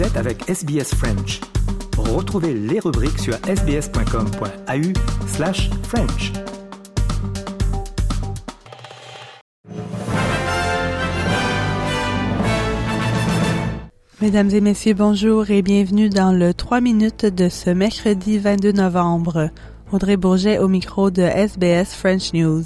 Vous êtes avec SBS French. Retrouvez les rubriques sur sbs.com.au slash French. Mesdames et messieurs, bonjour et bienvenue dans le 3 minutes de ce mercredi 22 novembre. Audrey Bourget au micro de SBS French News.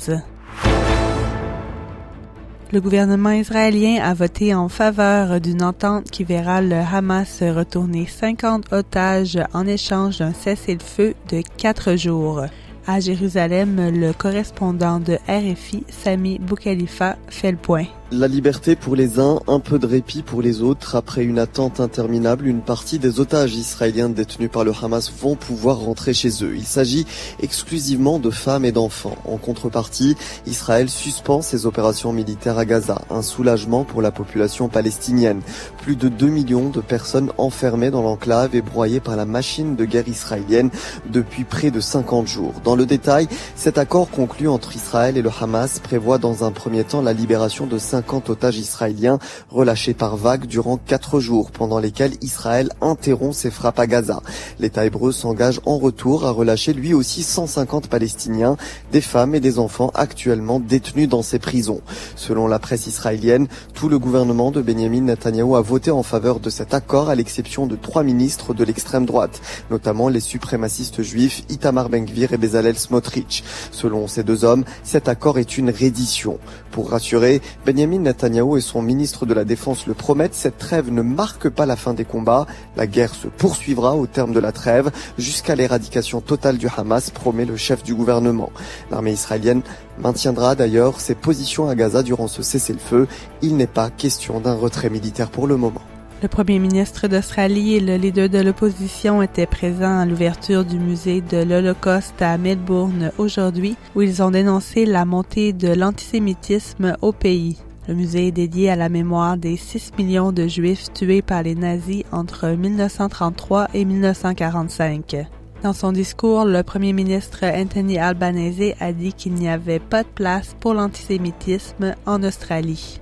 Le gouvernement israélien a voté en faveur d'une entente qui verra le Hamas retourner 50 otages en échange d'un cessez-le-feu de quatre jours. À Jérusalem, le correspondant de RFI, Sami Boukhalifa, fait le point. La liberté pour les uns, un peu de répit pour les autres. Après une attente interminable, une partie des otages israéliens détenus par le Hamas vont pouvoir rentrer chez eux. Il s'agit exclusivement de femmes et d'enfants. En contrepartie, Israël suspend ses opérations militaires à Gaza. Un soulagement pour la population palestinienne. Plus de 2 millions de personnes enfermées dans l'enclave et broyées par la machine de guerre israélienne depuis près de 50 jours. Dans le détail, cet accord conclu entre Israël et le Hamas prévoit dans un premier temps la libération de 50 50 otages israéliens relâchés par vagues durant quatre jours pendant lesquels Israël interrompt ses frappes à Gaza. L'État hébreu s'engage en retour à relâcher lui aussi 150 Palestiniens, des femmes et des enfants actuellement détenus dans ses prisons. Selon la presse israélienne, tout le gouvernement de Benjamin Netanyahu a voté en faveur de cet accord à l'exception de trois ministres de l'extrême droite, notamment les suprémacistes juifs Itamar Ben-Gvir et Bezalel Smotrich. Selon ces deux hommes, cet accord est une reddition. Pour rassurer, Benjamin Netanyahu et son ministre de la Défense le promettent, cette trêve ne marque pas la fin des combats. La guerre se poursuivra au terme de la trêve jusqu'à l'éradication totale du Hamas, promet le chef du gouvernement. L'armée israélienne maintiendra d'ailleurs ses positions à Gaza durant ce cessez-le-feu. Il n'est pas question d'un retrait militaire pour le moment. Le premier ministre d'Australie et le leader de l'opposition étaient présents à l'ouverture du musée de l'Holocauste à Melbourne aujourd'hui, où ils ont dénoncé la montée de l'antisémitisme au pays. Le musée est dédié à la mémoire des 6 millions de Juifs tués par les nazis entre 1933 et 1945. Dans son discours, le premier ministre Anthony Albanese a dit qu'il n'y avait pas de place pour l'antisémitisme en Australie.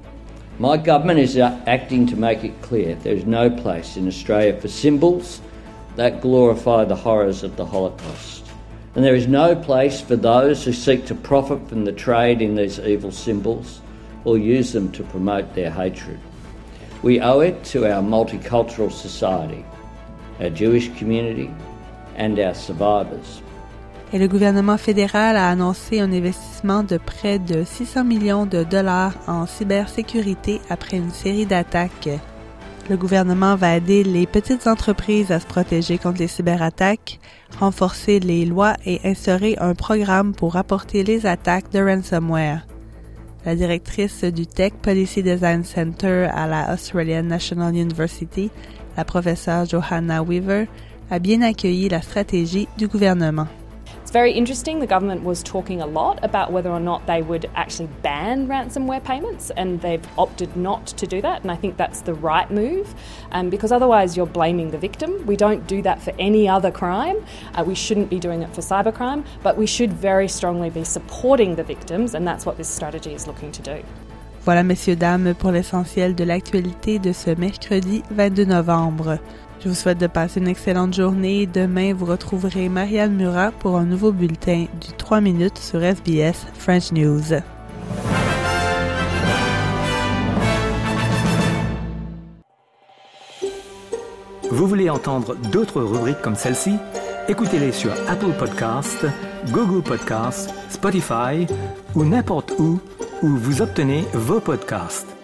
My government is acting to make it clear there is no place in Australia for symbols that glorify the horrors of the Holocaust. And there is no place for those who seek to profit from the trade in these evil symbols or use them to promote their hatred. We owe it to our multicultural society, our Jewish community, and our survivors. Et le gouvernement fédéral a annoncé un investissement de près de 600 millions de dollars en cybersécurité après une série d'attaques. Le gouvernement va aider les petites entreprises à se protéger contre les cyberattaques, renforcer les lois et instaurer un programme pour rapporter les attaques de ransomware. La directrice du Tech Policy Design Center à la Australian National University, la professeure Johanna Weaver, a bien accueilli la stratégie du gouvernement. Very interesting. The government was talking a lot about whether or not they would actually ban ransomware payments, and they've opted not to do that. And I think that's the right move um, because otherwise you're blaming the victim. We don't do that for any other crime. Uh, we shouldn't be doing it for cybercrime, but we should very strongly be supporting the victims, and that's what this strategy is looking to do. Voilà, messieurs, dames, pour l'essentiel de l'actualité de ce mercredi 22 novembre. Je vous souhaite de passer une excellente journée. Demain, vous retrouverez Marianne Murat pour un nouveau bulletin du 3 minutes sur SBS French News. Vous voulez entendre d'autres rubriques comme celle-ci? Écoutez-les sur Apple Podcasts, Google Podcasts, Spotify ou n'importe où où vous obtenez vos podcasts.